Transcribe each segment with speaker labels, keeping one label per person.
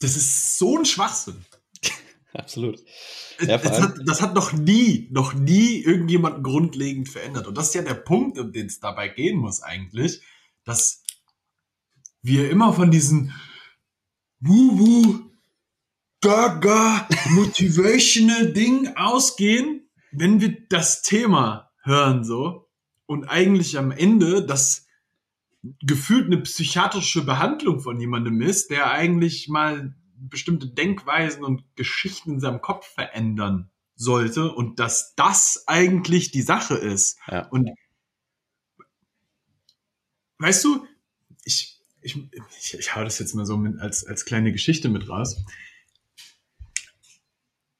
Speaker 1: das ist so ein Schwachsinn.
Speaker 2: Absolut.
Speaker 1: Ja, das, hat, das hat noch nie, noch nie irgendjemanden grundlegend verändert. Und das ist ja der Punkt, um den es dabei gehen muss eigentlich, dass wir immer von diesen Wuhu, Gaga, motivational Ding ausgehen, wenn wir das Thema hören so und eigentlich am Ende das gefühlt eine psychiatrische Behandlung von jemandem ist, der eigentlich mal bestimmte Denkweisen und Geschichten in seinem Kopf verändern sollte und dass das eigentlich die Sache ist.
Speaker 2: Ja.
Speaker 1: Und weißt du, ich, ich, ich, ich hau das jetzt mal so mit, als, als kleine Geschichte mit raus.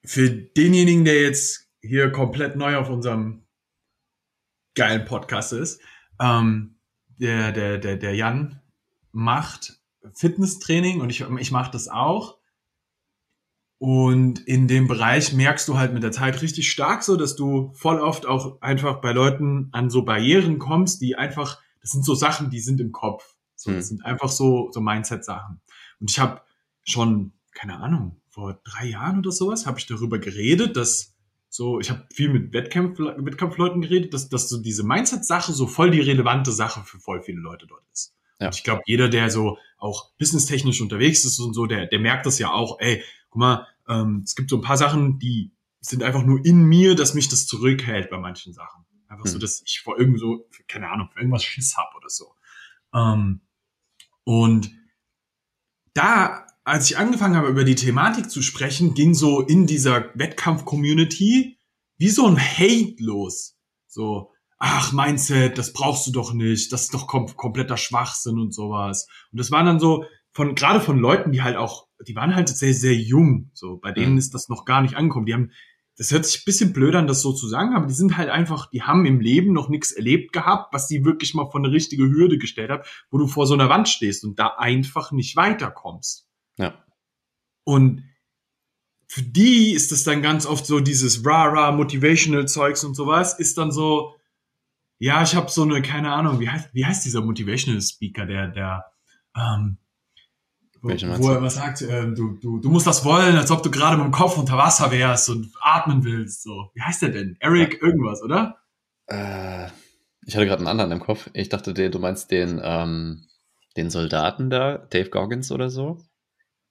Speaker 1: Für denjenigen, der jetzt hier komplett neu auf unserem geilen Podcast ist, ähm, der, der, der, der Jan macht Fitnesstraining und ich, ich mache das auch. Und in dem Bereich merkst du halt mit der Zeit richtig stark so, dass du voll oft auch einfach bei Leuten an so Barrieren kommst, die einfach, das sind so Sachen, die sind im Kopf. So, das
Speaker 2: Hm.
Speaker 1: sind einfach so, so Mindset-Sachen. Und ich habe schon, keine Ahnung, vor drei Jahren oder sowas, habe ich darüber geredet, dass so, ich habe viel mit Wettkampf, Wettkampfleuten geredet, dass, dass so diese Mindset-Sache so voll die relevante Sache für voll viele Leute dort ist.
Speaker 2: Ja.
Speaker 1: Und ich glaube, jeder, der so auch businesstechnisch unterwegs ist und so, der, der merkt das ja auch, ey, guck mal, ähm, es gibt so ein paar Sachen, die sind einfach nur in mir, dass mich das zurückhält bei manchen Sachen. Einfach so,
Speaker 2: Hm.
Speaker 1: dass ich vor irgend so, keine Ahnung, für irgendwas Schiss hab oder so. Ähm, und da, als ich angefangen habe, über die Thematik zu sprechen, ging so in dieser Wettkampf-Community wie so ein Hate los. So, ach, Mindset, das brauchst du doch nicht, das ist doch kom kompletter Schwachsinn und sowas. Und das waren dann so von, gerade von Leuten, die halt auch, die waren halt sehr, sehr jung. So, bei denen ist das noch gar nicht angekommen. Die haben, das hört sich ein bisschen blöd an, das so zu sagen, aber die sind halt einfach, die haben im Leben noch nichts erlebt gehabt, was sie wirklich mal vor eine richtige Hürde gestellt hat, wo du vor so einer Wand stehst und da einfach nicht weiterkommst.
Speaker 2: Ja.
Speaker 1: Und für die ist das dann ganz oft so dieses rah-rah motivational Zeugs und sowas, ist dann so, ja, ich habe so eine, keine Ahnung, wie heißt, wie heißt dieser motivational Speaker, der, der, ähm, wo, er was sagt, ähm, du, du, du musst das wollen, als ob du gerade mit dem Kopf unter Wasser wärst und atmen willst, so. Wie heißt der denn? Eric irgendwas, oder?
Speaker 2: Äh, ich hatte gerade einen anderen im Kopf. Ich dachte, der, du meinst den, ähm, den Soldaten da, Dave Goggins oder so.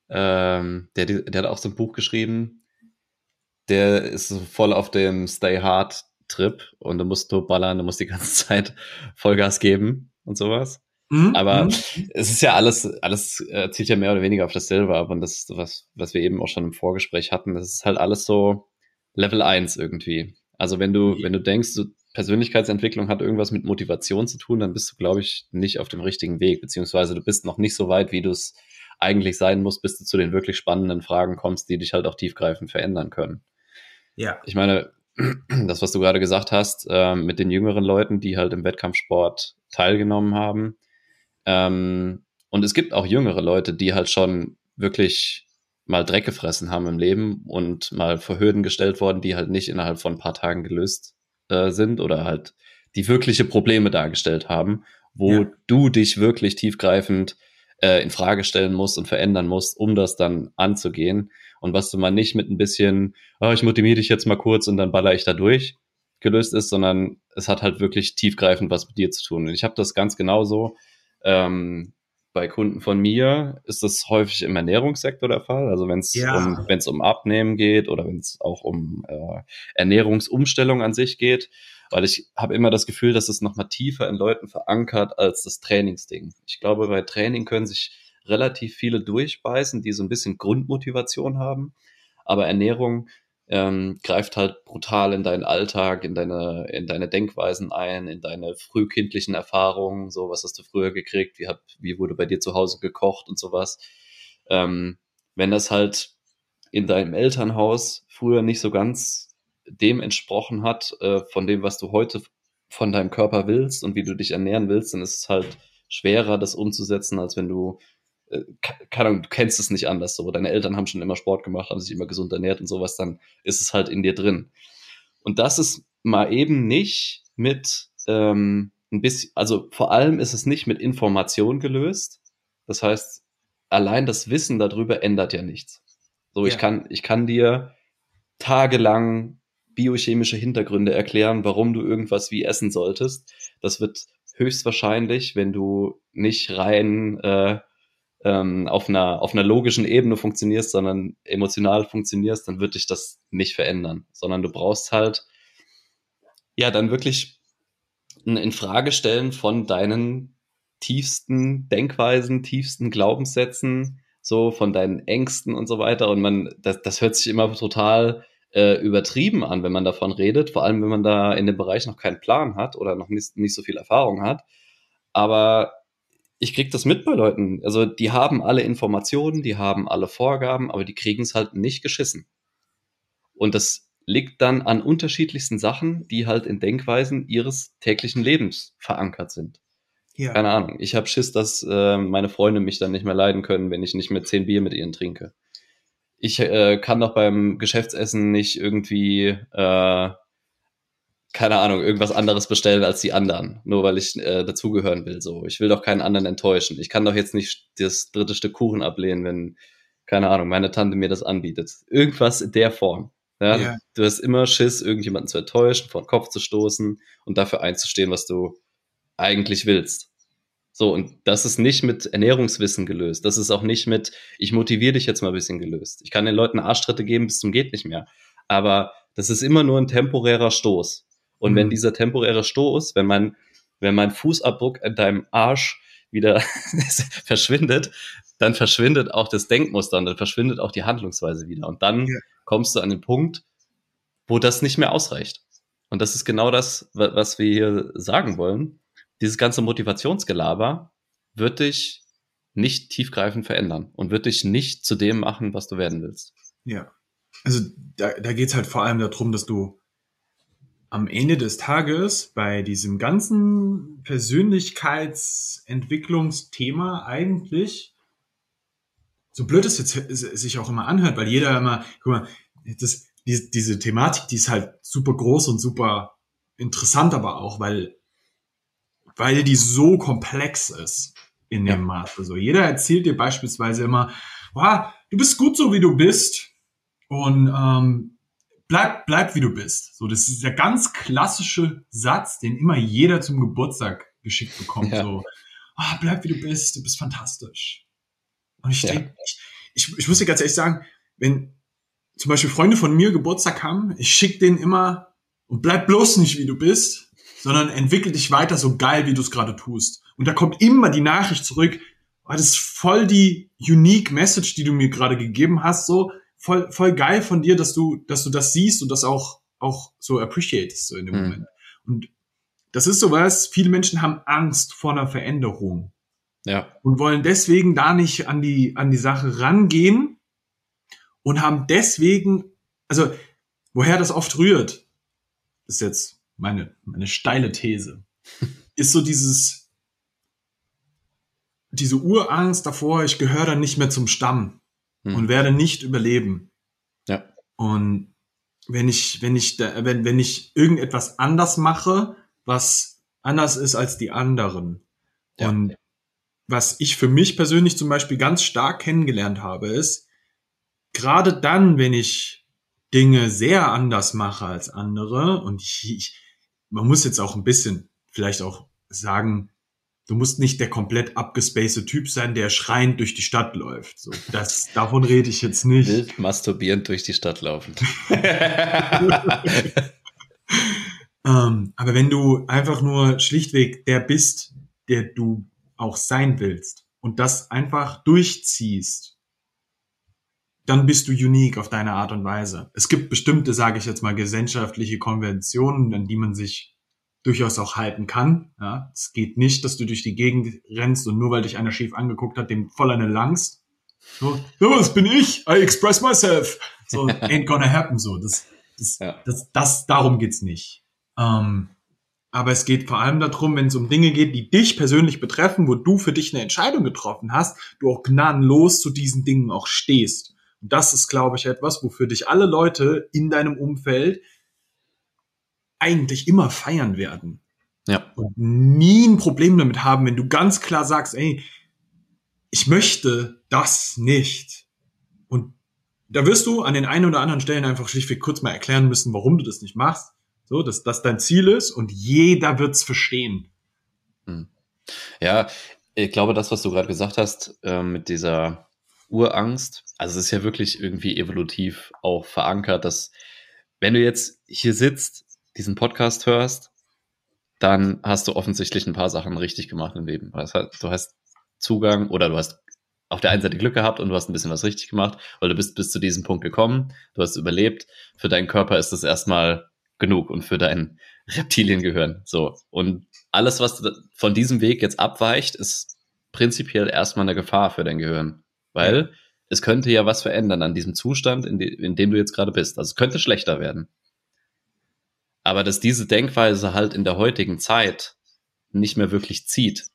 Speaker 2: Ähm, der, der hat auch so ein Buch geschrieben. Der ist so voll auf dem Stay Hard Trip und du musst nur ballern, du musst die ganze Zeit Vollgas geben und sowas.
Speaker 1: Mhm,
Speaker 2: Aber
Speaker 1: mhm.
Speaker 2: es ist ja alles, alles äh, zielt ja mehr oder weniger auf dasselbe ab und das ist was, was wir eben auch schon im Vorgespräch hatten. Das ist halt alles so Level 1 irgendwie. Also wenn du, wenn du denkst, so Persönlichkeitsentwicklung hat irgendwas mit Motivation zu tun, dann bist du, glaube ich, nicht auf dem richtigen Weg, beziehungsweise du bist noch nicht so weit, wie du es eigentlich sein musst, bis du zu den wirklich spannenden Fragen kommst, die dich halt auch tiefgreifend verändern können.
Speaker 1: ja.
Speaker 2: Ich meine, das, was du gerade gesagt hast, ähm, mit den jüngeren Leuten, die halt im Wettkampfsport teilgenommen haben. Ähm, und es gibt auch jüngere Leute, die halt schon wirklich mal Dreck gefressen haben im Leben und mal vor Hürden gestellt worden, die halt nicht innerhalb von ein paar Tagen gelöst äh, sind oder halt die wirkliche Probleme dargestellt haben, wo
Speaker 1: Ja.
Speaker 2: du dich wirklich tiefgreifend äh, in Frage stellen musst und verändern musst, um das dann anzugehen. Und was du mal nicht mit ein bisschen, oh, ich motiviere dich jetzt mal kurz und dann baller ich da durch, gelöst ist, sondern es hat halt wirklich tiefgreifend was mit dir zu tun. Und ich habe das ganz genauso. Ähm, bei Kunden von mir ist das häufig im Ernährungssektor der Fall. Also wenn es
Speaker 1: Ja.
Speaker 2: um, wenn's um Abnehmen geht oder wenn es auch um äh, Ernährungsumstellung an sich geht, weil ich habe immer das Gefühl, dass es noch mal tiefer in Leuten verankert als das Trainingsding. Ich glaube, bei Training können sich relativ viele durchbeißen, die so ein bisschen Grundmotivation haben, aber Ernährung ähm, greift halt brutal in deinen Alltag, in deine, in deine Denkweisen ein, in deine frühkindlichen Erfahrungen, so was hast du früher gekriegt, wie hat, wie wurde bei dir zu Hause gekocht und sowas. Ähm, wenn das halt in deinem Elternhaus früher nicht so ganz dem entsprochen hat, äh, von dem, was du heute von deinem Körper willst und wie du dich ernähren willst, dann ist es halt schwerer, das umzusetzen, als wenn du äh, ke- keine Ahnung, du kennst es nicht anders so. Deine Eltern haben schon immer Sport gemacht, haben sich immer gesund ernährt und sowas, dann ist es halt in dir drin. Und das ist mal eben nicht mit ähm, ein bisschen, also vor allem ist es nicht mit Information gelöst. Das heißt, allein das Wissen darüber ändert ja nichts. So,
Speaker 1: Ja.
Speaker 2: ich kann, ich kann dir tagelang biochemische Hintergründe erklären, warum du irgendwas wie essen solltest. Das wird höchstwahrscheinlich, wenn du nicht rein äh, ähm, auf, einer, auf einer logischen Ebene funktionierst, sondern emotional funktionierst, dann wird dich das nicht verändern, sondern du brauchst halt ja dann wirklich ein Infragestellen von deinen tiefsten Denkweisen, tiefsten Glaubenssätzen, so von deinen Ängsten und so weiter. Und man, das, das hört sich immer total äh, übertrieben an, wenn man davon redet, vor allem wenn man da in dem Bereich noch keinen Plan hat oder noch nicht, nicht so viel Erfahrung hat. Aber ich krieg das mit bei Leuten. Also die haben alle Informationen, die haben alle Vorgaben, aber die kriegen es halt nicht geschissen. Und das liegt dann an unterschiedlichsten Sachen, die halt in Denkweisen ihres täglichen Lebens verankert sind.
Speaker 1: Ja.
Speaker 2: Keine Ahnung. Ich habe Schiss, dass äh, meine Freunde mich dann nicht mehr leiden können, wenn ich nicht mehr zehn Bier mit ihnen trinke. Ich äh, kann doch beim Geschäftsessen nicht irgendwie, äh, keine Ahnung, irgendwas anderes bestellen als die anderen, nur weil ich äh, dazugehören will. So, ich will doch keinen anderen enttäuschen. Ich kann doch jetzt nicht das dritte Stück Kuchen ablehnen, wenn, keine Ahnung, meine Tante mir das anbietet. Irgendwas in der Form. Ja?
Speaker 1: Ja.
Speaker 2: Du hast immer Schiss, irgendjemanden zu enttäuschen, vor den Kopf zu stoßen und dafür einzustehen, was du eigentlich willst. So, und das ist nicht mit Ernährungswissen gelöst. Das ist auch nicht mit, ich motiviere dich jetzt mal ein bisschen gelöst. Ich kann den Leuten Arschtritte geben bis zum geht nicht mehr. Aber das ist immer nur ein temporärer Stoß. Und
Speaker 1: Mhm.
Speaker 2: wenn dieser temporäre Stoß, wenn mein, wenn mein Fußabdruck in deinem Arsch wieder verschwindet, dann verschwindet auch das Denkmuster und dann verschwindet auch die Handlungsweise wieder. Und dann
Speaker 1: Ja.
Speaker 2: kommst du an den Punkt, wo das nicht mehr ausreicht. Und das ist genau das, wa- was wir hier sagen wollen. Dieses ganze Motivationsgelaber wird dich nicht tiefgreifend verändern und wird dich nicht zu dem machen, was du werden willst.
Speaker 1: Ja. Also da, da geht's halt vor allem darum, dass du am Ende des Tages bei diesem ganzen Persönlichkeitsentwicklungsthema eigentlich, so blöd es jetzt sich auch immer anhört, weil jeder immer, guck mal, das, die, diese Thematik, die ist halt super groß und super interessant, aber auch, weil, weil die so komplex ist in dem
Speaker 2: Ja.
Speaker 1: Maße. Also jeder erzählt dir beispielsweise immer, wow, du bist gut so, wie du bist und ähm, bleib, bleib, wie du bist. So, das ist der ganz klassische Satz, den immer jeder zum Geburtstag geschickt bekommt.
Speaker 2: Ja.
Speaker 1: So, ah, bleib, wie du bist, du bist fantastisch. Und ich
Speaker 2: Ja.
Speaker 1: denke, ich, ich, ich muss dir ganz ehrlich sagen, wenn zum Beispiel Freunde von mir Geburtstag haben, ich schicke denen immer und bleib bloß nicht, wie du bist, sondern entwickel dich weiter so geil, wie du es gerade tust. Und da kommt immer die Nachricht zurück, oh, das ist voll die unique Message, die du mir gerade gegeben hast, so voll, voll geil von dir, dass du, dass du das siehst und das auch, auch so appreciatest so in dem
Speaker 2: Mhm.
Speaker 1: Moment. Und das ist sowas, viele Menschen haben Angst vor einer Veränderung
Speaker 2: Ja,
Speaker 1: und wollen deswegen da nicht an die, an die Sache rangehen und haben deswegen, also woher das oft rührt, ist jetzt meine, meine steile These, ist so dieses, diese Urangst davor, ich gehöre dann nicht mehr zum Stamm
Speaker 2: Hm.
Speaker 1: und werde nicht überleben.
Speaker 2: Ja.
Speaker 1: Und wenn ich, wenn ich, da, wenn, wenn ich irgendetwas anders mache, was anders ist als die anderen.
Speaker 2: Ja.
Speaker 1: Und was ich für mich persönlich zum Beispiel ganz stark kennengelernt habe, ist, gerade dann, wenn ich Dinge sehr anders mache als andere, und ich, ich, man muss jetzt auch ein bisschen vielleicht auch sagen, du musst nicht der komplett abgespacede Typ sein, der schreiend durch die Stadt läuft. So, das, davon rede ich jetzt nicht.
Speaker 2: wild masturbierend durch die Stadt laufen.
Speaker 1: Ähm, aber wenn du einfach nur schlichtweg der bist, der du auch sein willst und das einfach durchziehst, dann bist du unique auf deine Art und Weise. Es gibt bestimmte, sage ich jetzt mal, gesellschaftliche Konventionen, an die man sich durchaus auch halten kann. Ja, es geht nicht, dass du durch die Gegend rennst und nur weil dich einer schief angeguckt hat, dem voll eine langst. So, ja, das bin ich. I express myself. So, ain't gonna happen. So, das, das,
Speaker 2: Ja.
Speaker 1: das, das, darum geht's nicht. Ähm, aber es geht vor allem darum, wenn es um Dinge geht, die dich persönlich betreffen, wo du für dich eine Entscheidung getroffen hast, du auch gnadenlos zu diesen Dingen auch stehst. Und das ist, glaube ich, etwas, wofür dich alle Leute in deinem Umfeld eigentlich immer feiern werden
Speaker 2: Ja.
Speaker 1: und nie ein Problem damit haben, wenn du ganz klar sagst, ey, ich möchte das nicht. Und da wirst du an den einen oder anderen Stellen einfach schlichtweg kurz mal erklären müssen, warum du das nicht machst. So, dass das dein Ziel ist und jeder wird's verstehen.
Speaker 2: Hm. Ja, ich glaube, das, was du gerade gesagt hast, äh, mit dieser Urangst, also es ist ja wirklich irgendwie evolutiv auch verankert, dass wenn du jetzt hier sitzt, diesen Podcast hörst, dann hast du offensichtlich ein paar Sachen richtig gemacht im Leben. Du hast Zugang oder du hast auf der einen Seite Glück gehabt und du hast ein bisschen was richtig gemacht, weil du bist bis zu diesem Punkt gekommen, du hast überlebt. Für deinen Körper ist das erstmal genug und für dein Reptiliengehirn. So. Und alles, was von diesem Weg jetzt abweicht, ist prinzipiell erstmal eine Gefahr für dein Gehirn. Weil es könnte ja was verändern an diesem Zustand, in, de in dem du jetzt gerade bist. Also es könnte schlechter werden. Aber dass diese Denkweise halt in der heutigen Zeit nicht mehr wirklich zieht,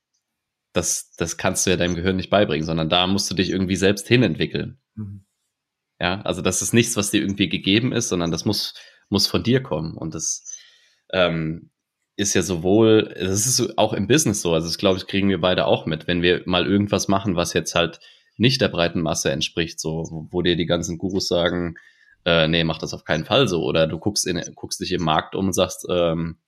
Speaker 2: das, das kannst du ja deinem Gehirn nicht beibringen, sondern da musst du dich irgendwie selbst hinentwickeln. Mhm. Ja, also das ist nichts, was dir irgendwie gegeben ist, sondern das muss, muss von dir kommen. Und das ähm, ist ja sowohl, das ist auch im Business so, also das glaube ich, kriegen wir beide auch mit, wenn wir mal irgendwas machen, was jetzt halt nicht der breiten Masse entspricht, so, wo, wo dir die ganzen Gurus sagen, äh, nee, mach das auf keinen Fall so. Oder du guckst, in, guckst dich im Markt um und sagst, ähm,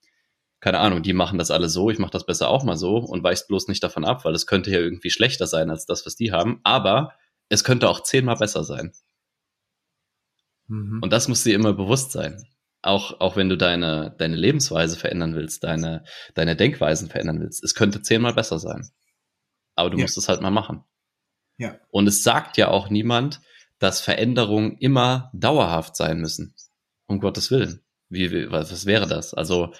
Speaker 2: keine Ahnung, die machen das alle so, ich mache das besser auch mal so und weichst bloß nicht davon ab, weil es könnte ja irgendwie schlechter sein als das, was die haben, aber es könnte auch zehnmal besser sein. Mhm. Und das muss dir immer bewusst sein. Auch, auch wenn du deine, deine Lebensweise verändern willst, deine, deine Denkweisen verändern willst. Es könnte zehnmal besser sein. Aber du ja. musst es halt mal machen.
Speaker 1: Ja.
Speaker 2: Und es sagt ja auch niemand, dass Veränderungen immer dauerhaft sein müssen. Um Gottes Willen. Wie, wie was, was wäre das? Also,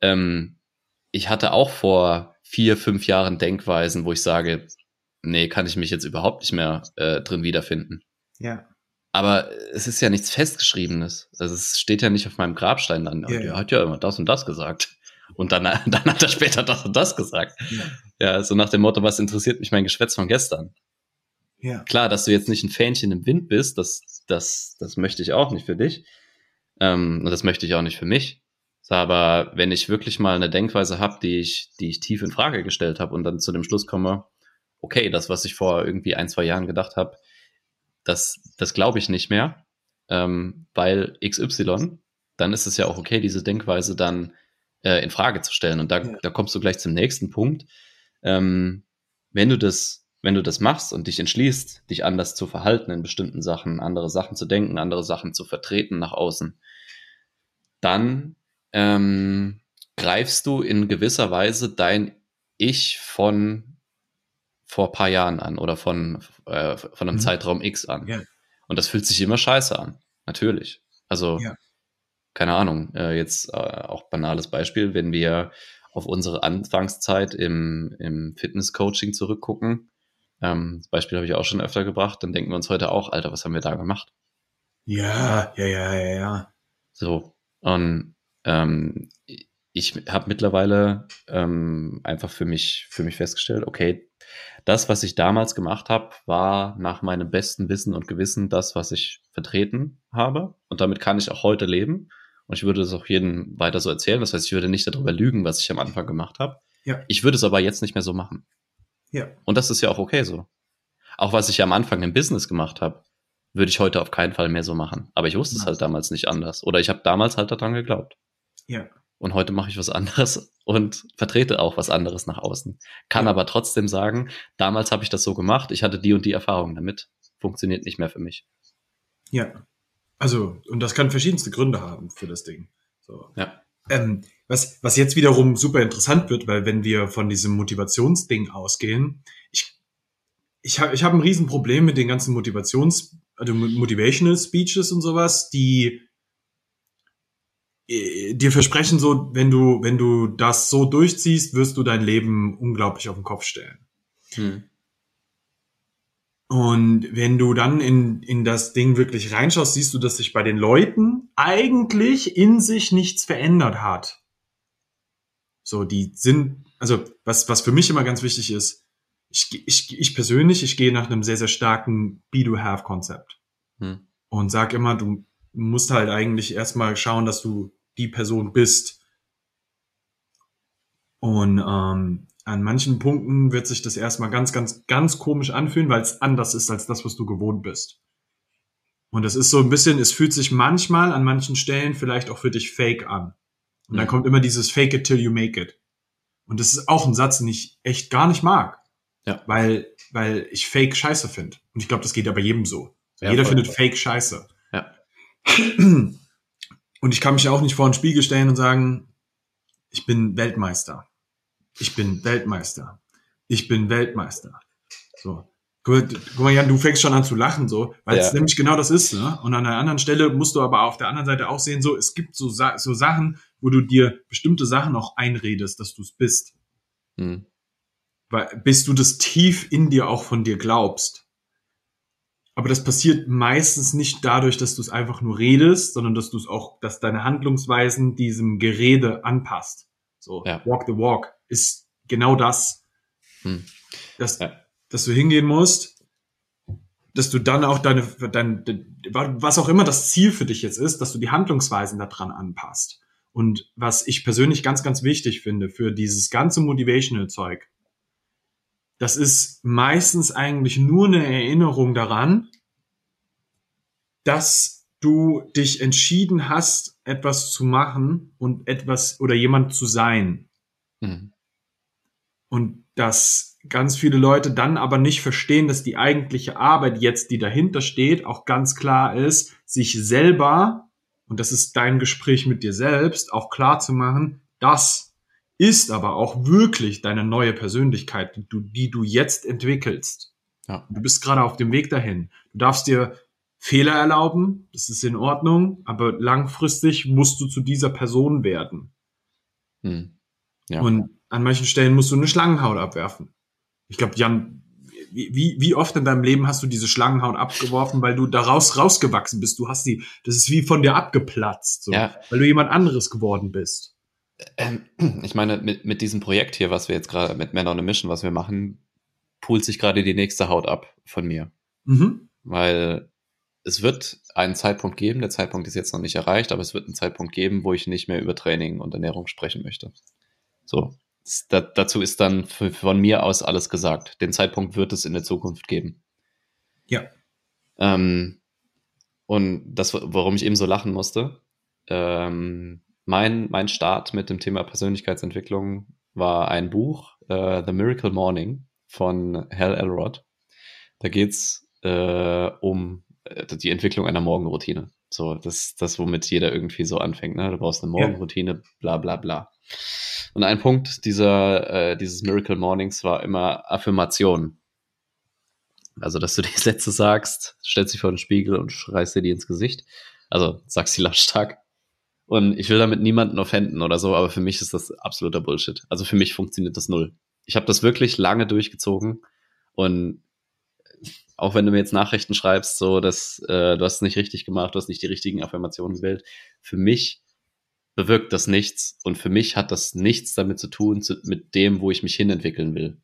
Speaker 2: ähm, ich hatte auch vor vier, fünf Jahren Denkweisen, wo ich sage, nee, kann ich mich jetzt überhaupt nicht mehr äh, drin wiederfinden.
Speaker 1: Ja.
Speaker 2: Aber es ist ja nichts Festgeschriebenes. Also es steht ja nicht auf meinem Grabstein dann. Ja, der hat ja immer das und das gesagt. Und dann, dann hat er später das und das gesagt. Ja. ja, so nach dem Motto, was interessiert mich mein Geschwätz von gestern? Ja. Klar, dass du jetzt nicht ein Fähnchen im Wind bist, das, das, das möchte ich auch nicht für dich. Ähm, und das möchte ich auch nicht für mich. Aber wenn ich wirklich mal eine Denkweise habe, die ich, die ich tief in Frage gestellt habe und dann zu dem Schluss komme, okay, das, was ich vor irgendwie ein, zwei Jahren gedacht habe, das, das glaube ich nicht mehr, ähm, weil XY, dann ist es ja auch okay, diese Denkweise dann äh, in Frage zu stellen. Und da, ja. da kommst du gleich zum nächsten Punkt. Ähm, wenn du das, wenn du das machst und dich entschließt, dich anders zu verhalten in bestimmten Sachen, andere Sachen zu denken, andere Sachen zu vertreten nach außen, dann ähm, greifst du in gewisser Weise dein Ich von vor paar Jahren an oder von, äh, von einem mhm. Zeitraum X an. Ja. Und das fühlt sich immer scheiße an. Natürlich. Also, ja. keine Ahnung, äh, jetzt äh, auch banales Beispiel, wenn wir auf unsere Anfangszeit im, im Fitness-Coaching zurückgucken, ähm, das Beispiel habe ich auch schon öfter gebracht, dann denken wir uns heute auch, Alter, was haben wir da gemacht?
Speaker 1: Ja, ja, ja, ja, ja.
Speaker 2: So, und ähm, ich habe mittlerweile ähm, einfach für mich, für mich festgestellt, okay, das, was ich damals gemacht habe, war nach meinem besten Wissen und Gewissen das, was ich vertreten habe. Und damit kann ich auch heute leben. Und ich würde es auch jedem weiter so erzählen. Das heißt, ich würde nicht darüber lügen, was ich am Anfang gemacht habe. Ja. Ich würde es aber jetzt nicht mehr so machen.
Speaker 1: Ja.
Speaker 2: Und das ist ja auch okay so. Auch was ich am Anfang im Business gemacht habe, würde ich heute auf keinen Fall mehr so machen. Aber ich wusste ja. es halt damals nicht anders. Oder ich habe damals halt daran geglaubt.
Speaker 1: Ja.
Speaker 2: Und heute mache ich was anderes und vertrete auch was anderes nach außen. Kann ja. aber trotzdem sagen, damals habe ich das so gemacht, ich hatte die und die Erfahrung damit. Funktioniert nicht mehr für mich.
Speaker 1: Ja. Also, und das kann verschiedenste Gründe haben für das Ding. So.
Speaker 2: Ja.
Speaker 1: Ähm, was, was jetzt wiederum super interessant wird, weil wenn wir von diesem Motivationsding ausgehen, ich, ich habe ich hab ein Riesenproblem mit den ganzen Motivations, also Motivational Speeches und sowas, die äh, dir versprechen so, wenn du, wenn du das so durchziehst, wirst du dein Leben unglaublich auf den Kopf stellen. Hm. Und wenn du dann in, in das Ding wirklich reinschaust, siehst du, dass sich bei den Leuten eigentlich in sich nichts verändert hat. So, die sind, also was, was für mich immer ganz wichtig ist, ich, ich, ich persönlich, ich gehe nach einem sehr, sehr starken Be-Do-Have-Konzept. Hm. Und sag immer, du musst halt eigentlich erstmal schauen, dass du die Person bist. Und ähm, an manchen Punkten wird sich das erstmal ganz, ganz, ganz komisch anfühlen, weil es anders ist als das, was du gewohnt bist. Und es ist so ein bisschen, es fühlt sich manchmal an manchen Stellen vielleicht auch für dich fake an. Und dann kommt immer dieses Fake it till you make it. Und das ist auch ein Satz, den ich echt gar nicht mag.
Speaker 2: Ja.
Speaker 1: Weil, weil ich Fake scheiße finde. Und ich glaube, das geht ja bei jedem so.
Speaker 2: Ja,
Speaker 1: Jeder
Speaker 2: voll.
Speaker 1: findet Fake scheiße.
Speaker 2: Ja.
Speaker 1: Und ich kann mich auch nicht vor den Spiegel stellen und sagen, ich bin Weltmeister. Ich bin Weltmeister. Ich bin Weltmeister. So. Guck guck mal, Jan, du fängst schon an zu lachen, so, weil es
Speaker 2: Ja.
Speaker 1: nämlich genau das ist, ne? Und an der anderen Stelle musst du aber auf der anderen Seite auch sehen, so, es gibt so, so Sachen, wo du dir bestimmte Sachen auch einredest, dass du es bist.
Speaker 2: Hm.
Speaker 1: Weil, bis du das tief in dir auch von dir glaubst. Aber das passiert meistens nicht dadurch, dass du es einfach nur redest, sondern dass du es auch, dass deine Handlungsweisen diesem Gerede anpasst. So,
Speaker 2: Ja.
Speaker 1: walk the walk ist genau das.
Speaker 2: Hm.
Speaker 1: Dass,
Speaker 2: Ja.
Speaker 1: Dass du hingehen musst, dass du dann auch deine, dein, was auch immer das Ziel für dich jetzt ist, dass du die Handlungsweisen daran anpasst. Und was ich persönlich ganz, ganz wichtig finde für dieses ganze Motivational-Zeug, das ist meistens eigentlich nur eine Erinnerung daran, dass du dich entschieden hast, etwas zu machen und etwas oder jemand zu sein.
Speaker 2: Hm.
Speaker 1: Und dass ganz viele Leute dann aber nicht verstehen, dass die eigentliche Arbeit jetzt, die dahinter steht, auch ganz klar ist, sich selber, und das ist dein Gespräch mit dir selbst, auch klar zu machen, das ist aber auch wirklich deine neue Persönlichkeit, die du, die du jetzt entwickelst.
Speaker 2: Ja.
Speaker 1: Du bist gerade auf dem Weg dahin. Du darfst dir Fehler erlauben, das ist in Ordnung, aber langfristig musst du zu dieser Person werden.
Speaker 2: Hm. Ja.
Speaker 1: Und an manchen Stellen musst du eine Schlangenhaut abwerfen. Ich glaube, Jan, wie, wie oft in deinem Leben hast du diese Schlangenhaut abgeworfen, weil du daraus rausgewachsen bist? Du hast die, das ist wie von dir abgeplatzt, so,
Speaker 2: Ja.
Speaker 1: weil du jemand anderes geworden bist.
Speaker 2: Ähm, ich meine, mit, mit diesem Projekt hier, was wir jetzt gerade mit Men on a Mission, was wir machen, poolt sich gerade die nächste Haut ab von mir.
Speaker 1: Mhm.
Speaker 2: Weil es wird einen Zeitpunkt geben, der Zeitpunkt ist jetzt noch nicht erreicht, aber es wird einen Zeitpunkt geben, wo ich nicht mehr über Training und Ernährung sprechen möchte. So. Da, dazu ist dann für, von mir aus alles gesagt. Den Zeitpunkt wird es in der Zukunft geben.
Speaker 1: Ja.
Speaker 2: Ähm, und das, warum ich eben so lachen musste, ähm, mein, mein Start mit dem Thema Persönlichkeitsentwicklung war ein Buch, äh, The Miracle Morning von Hal Elrod. Da geht's äh, um äh, die Entwicklung einer Morgenroutine. So, das, das, womit jeder irgendwie so anfängt. Ne? Du brauchst eine
Speaker 1: Ja.
Speaker 2: Morgenroutine, bla bla bla. Und ein Punkt dieser, äh, dieses Miracle Mornings war immer Affirmation. Also, dass du die Sätze sagst, stellst dich vor den Spiegel und schreist dir die ins Gesicht. Also, sagst sie lautstark. Und ich will damit niemanden offenden oder so, aber für mich ist das absoluter Bullshit. Also für mich funktioniert das null. Ich habe das wirklich lange durchgezogen und auch wenn du mir jetzt Nachrichten schreibst, so dass äh, du hast es nicht richtig gemacht, du hast nicht die richtigen Affirmationen gewählt, für mich bewirkt das nichts und für mich hat das nichts damit zu tun zu, mit dem, wo ich mich hinentwickeln will.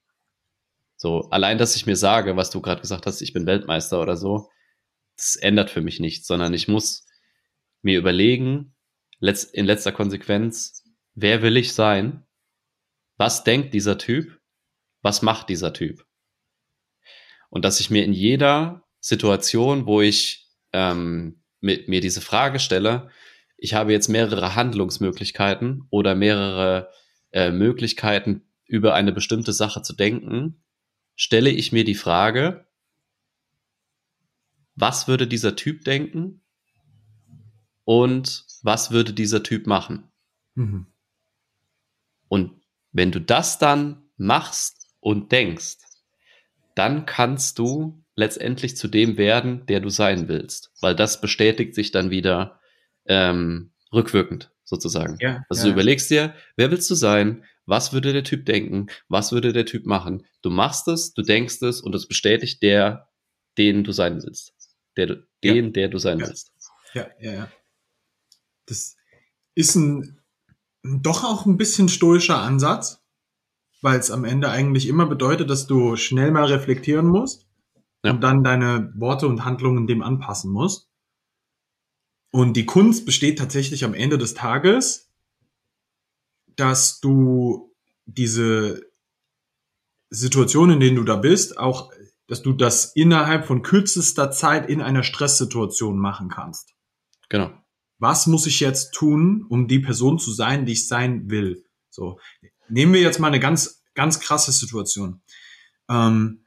Speaker 2: So allein, dass ich mir sage, was du gerade gesagt hast, ich bin Weltmeister oder so, das ändert für mich nichts, sondern ich muss mir überlegen, letz in letzter Konsequenz, wer will ich sein? Was denkt dieser Typ? Was macht dieser Typ? Und dass ich mir in jeder Situation, wo ich ähm, mit mir diese Frage stelle, ich habe jetzt mehrere Handlungsmöglichkeiten oder mehrere äh, Möglichkeiten, über eine bestimmte Sache zu denken, stelle ich mir die Frage, was würde dieser Typ denken und was würde dieser Typ machen?
Speaker 1: Mhm.
Speaker 2: Und wenn du das dann machst und denkst, dann kannst du letztendlich zu dem werden, der du sein willst, weil das bestätigt sich dann wieder ähm, rückwirkend sozusagen.
Speaker 1: Ja,
Speaker 2: Also
Speaker 1: ja.
Speaker 2: du überlegst dir, wer willst du sein? Was würde der Typ denken? Was würde der Typ machen? Du machst es, du denkst es und es bestätigt der, den du sein willst. Der, du-
Speaker 1: Ja.
Speaker 2: den, der du sein
Speaker 1: Ja.
Speaker 2: willst.
Speaker 1: Ja, ja, ja. Das ist ein doch auch ein bisschen stoischer Ansatz, weil es am Ende eigentlich immer bedeutet, dass du schnell mal reflektieren musst
Speaker 2: Ja.
Speaker 1: und dann deine Worte und Handlungen dem anpassen musst. Und die Kunst besteht tatsächlich am Ende des Tages, dass du diese Situationen, in denen du da bist, auch, dass du das innerhalb von kürzester Zeit in einer Stresssituation machen kannst.
Speaker 2: Genau.
Speaker 1: Was muss ich jetzt tun, um die Person zu sein, die ich sein will? So. Nehmen wir jetzt mal eine ganz, ganz krasse Situation. Ähm,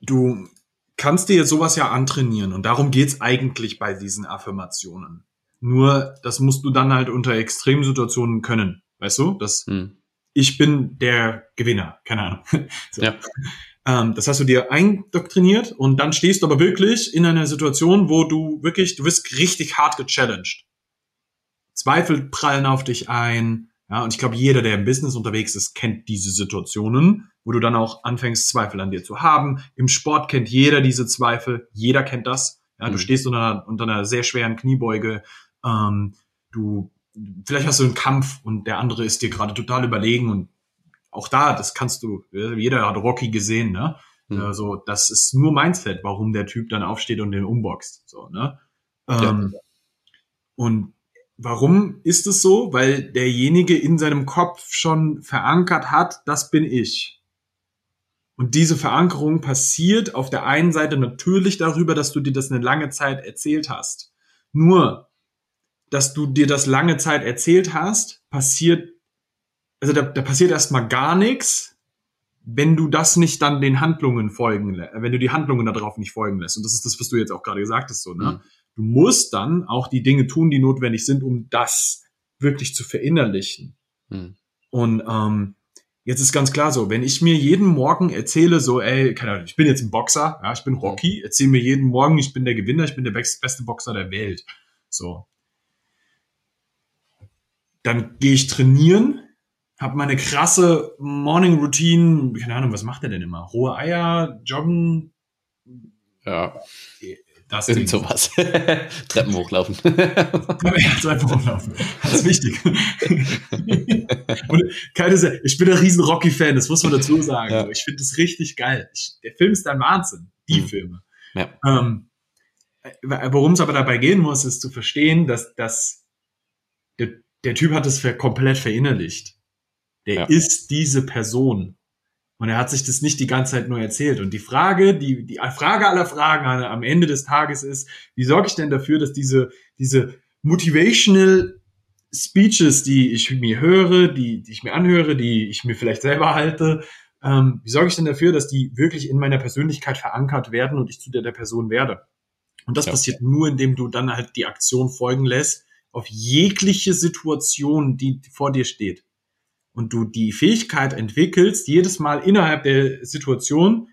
Speaker 1: du kannst dir jetzt sowas ja antrainieren und darum geht's eigentlich bei diesen Affirmationen. Nur, das musst du dann halt unter Extremsituationen können. Weißt du? Das, hm. ich bin der Gewinner. Keine Ahnung. so. Ja. Ähm, das hast du dir eindoktriniert und dann stehst du aber wirklich in einer Situation, wo du wirklich, du wirst richtig hart gechallenged. Zweifel prallen auf dich ein. Ja, und ich glaube, jeder, der im Business unterwegs ist, kennt diese Situationen, wo du dann auch anfängst, Zweifel an dir zu haben. Im Sport kennt jeder diese Zweifel. Jeder kennt das. Ja, mhm. du stehst unter einer, unter einer sehr schweren Kniebeuge. Ähm, du, vielleicht hast du einen Kampf und der andere ist dir gerade total überlegen und auch da, das kannst du, jeder hat Rocky gesehen, ne? Mhm. Also, das ist nur Mindset, warum der Typ dann aufsteht und den umboxt. So, ne? Ähm, ja. Und warum ist es so? Weil derjenige in seinem Kopf schon verankert hat, das bin ich. Und diese Verankerung passiert auf der einen Seite natürlich darüber, dass du dir das eine lange Zeit erzählt hast. Nur, dass du dir das lange Zeit erzählt hast, passiert also da, da passiert erstmal gar nichts, wenn du das nicht dann den Handlungen folgen wenn du die Handlungen darauf nicht folgen lässt. Und das ist das, was du jetzt auch gerade gesagt hast, so, ne? Mhm. Du musst dann auch die Dinge tun, die notwendig sind, um das wirklich zu verinnerlichen. Mhm. Und ähm, jetzt ist ganz klar so, wenn ich mir jeden Morgen erzähle, so, ey, keine Ahnung, ich bin jetzt ein Boxer, ja, ich bin Rocky, erzähle mir jeden Morgen, ich bin der Gewinner, ich bin der beste Boxer der Welt. So. Dann gehe ich trainieren, habe meine krasse Morning Routine, keine Ahnung, was macht er denn immer? Rohe Eier, Joggen.
Speaker 2: Ja. Das Irgend sowas. Treppen hochlaufen.
Speaker 1: Treppen hochlaufen. Das ist wichtig. Und keine ich bin ein riesen Rocky-Fan, das muss man dazu sagen. Ja. Ich finde das richtig geil. Ich, der Film ist ein Wahnsinn. Die mhm. Filme. Ja. Ähm, Worum es aber dabei gehen muss, ist zu verstehen, dass, dass der, der Typ hat es komplett verinnerlicht. Der ja. ist diese Person. Und er hat sich das nicht die ganze Zeit nur erzählt. Und die Frage, die, die Frage aller Fragen am Ende des Tages ist, wie sorge ich denn dafür, dass diese, diese motivational Speeches, die ich mir höre, die, die ich mir anhöre, die ich mir vielleicht selber halte, ähm, wie sorge ich denn dafür, dass die wirklich in meiner Persönlichkeit verankert werden und ich zu der, der Person werde? Und das ja. passiert nur, indem du dann halt die Aktion folgen lässt auf jegliche Situation, die vor dir steht und du die Fähigkeit entwickelst, jedes Mal innerhalb der Situation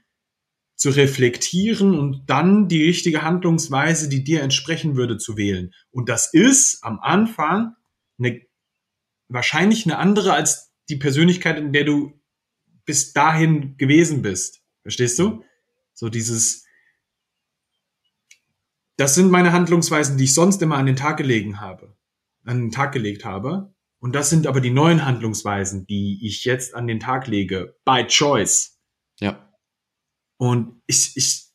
Speaker 1: zu reflektieren und dann die richtige Handlungsweise, die dir entsprechen würde, zu wählen. Und das ist am Anfang eine, wahrscheinlich eine andere als die Persönlichkeit, in der du bis dahin gewesen bist. Verstehst du? So dieses, das sind meine Handlungsweisen, die ich sonst immer an den Tag gelegen habe, an den Tag gelegt habe. Und das sind aber die neuen Handlungsweisen, die ich jetzt an den Tag lege, by choice.
Speaker 2: Ja.
Speaker 1: Und ich, ich,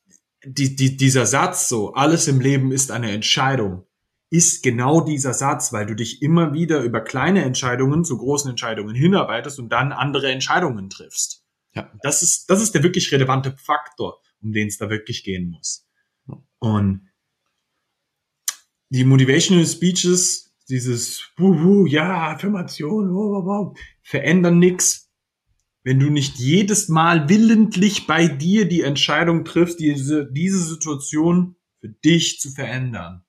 Speaker 1: die, die, dieser Satz so, alles im Leben ist eine Entscheidung, ist genau dieser Satz, weil du dich immer wieder über kleine Entscheidungen zu großen Entscheidungen hinarbeitest und dann andere Entscheidungen triffst. Ja. Das ist, das ist der wirklich relevante Faktor, um den es da wirklich gehen muss. Und die Motivational Speeches dieses Wuhu, ja, Affirmation, wow, wow, verändern nichts, wenn du nicht jedes Mal willentlich bei dir die Entscheidung triffst, diese, diese Situation für dich zu verändern.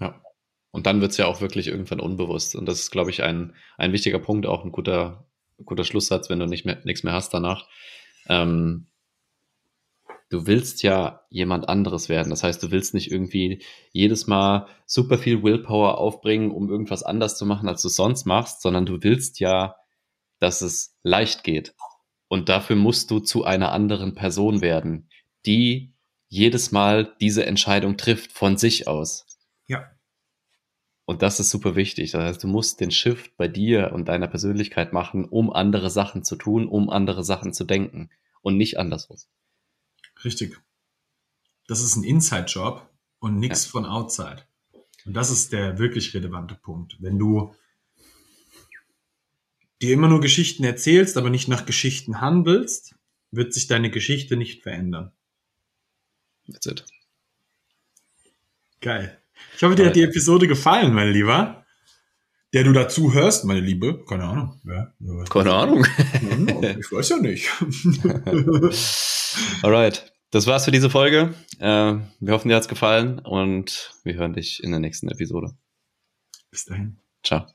Speaker 2: Ja. Und dann wird's ja auch wirklich irgendwann unbewusst. Und das ist, glaube ich, ein, ein wichtiger Punkt, auch ein guter, guter Schlusssatz, wenn du nicht mehr, nichts mehr hast danach. Ähm, du willst ja jemand anderes werden. Das heißt, du willst nicht irgendwie jedes Mal super viel Willpower aufbringen, um irgendwas anders zu machen, als du sonst machst, sondern du willst ja, dass es leicht geht. Und dafür musst du zu einer anderen Person werden, die jedes Mal diese Entscheidung trifft von sich aus.
Speaker 1: Ja.
Speaker 2: Und das ist super wichtig. Das heißt, du musst den Shift bei dir und deiner Persönlichkeit machen, um andere Sachen zu tun, um andere Sachen zu denken und nicht andersrum.
Speaker 1: Richtig. Das ist ein Inside-Job und nichts ja. von Outside. Und das ist der wirklich relevante Punkt. Wenn du dir immer nur Geschichten erzählst, aber nicht nach Geschichten handelst, wird sich deine Geschichte nicht verändern.
Speaker 2: That's it.
Speaker 1: Geil. Ich hoffe, dir hat die Episode gefallen, mein Lieber. Der du dazu hörst, meine Liebe. Keine Ahnung. Ja,
Speaker 2: Keine Ahnung.
Speaker 1: ich weiß ja nicht.
Speaker 2: Alright. Das war's für diese Folge. Äh, wir hoffen, dir hat's gefallen und wir hören dich in der nächsten Episode.
Speaker 1: Bis dahin.
Speaker 2: Ciao.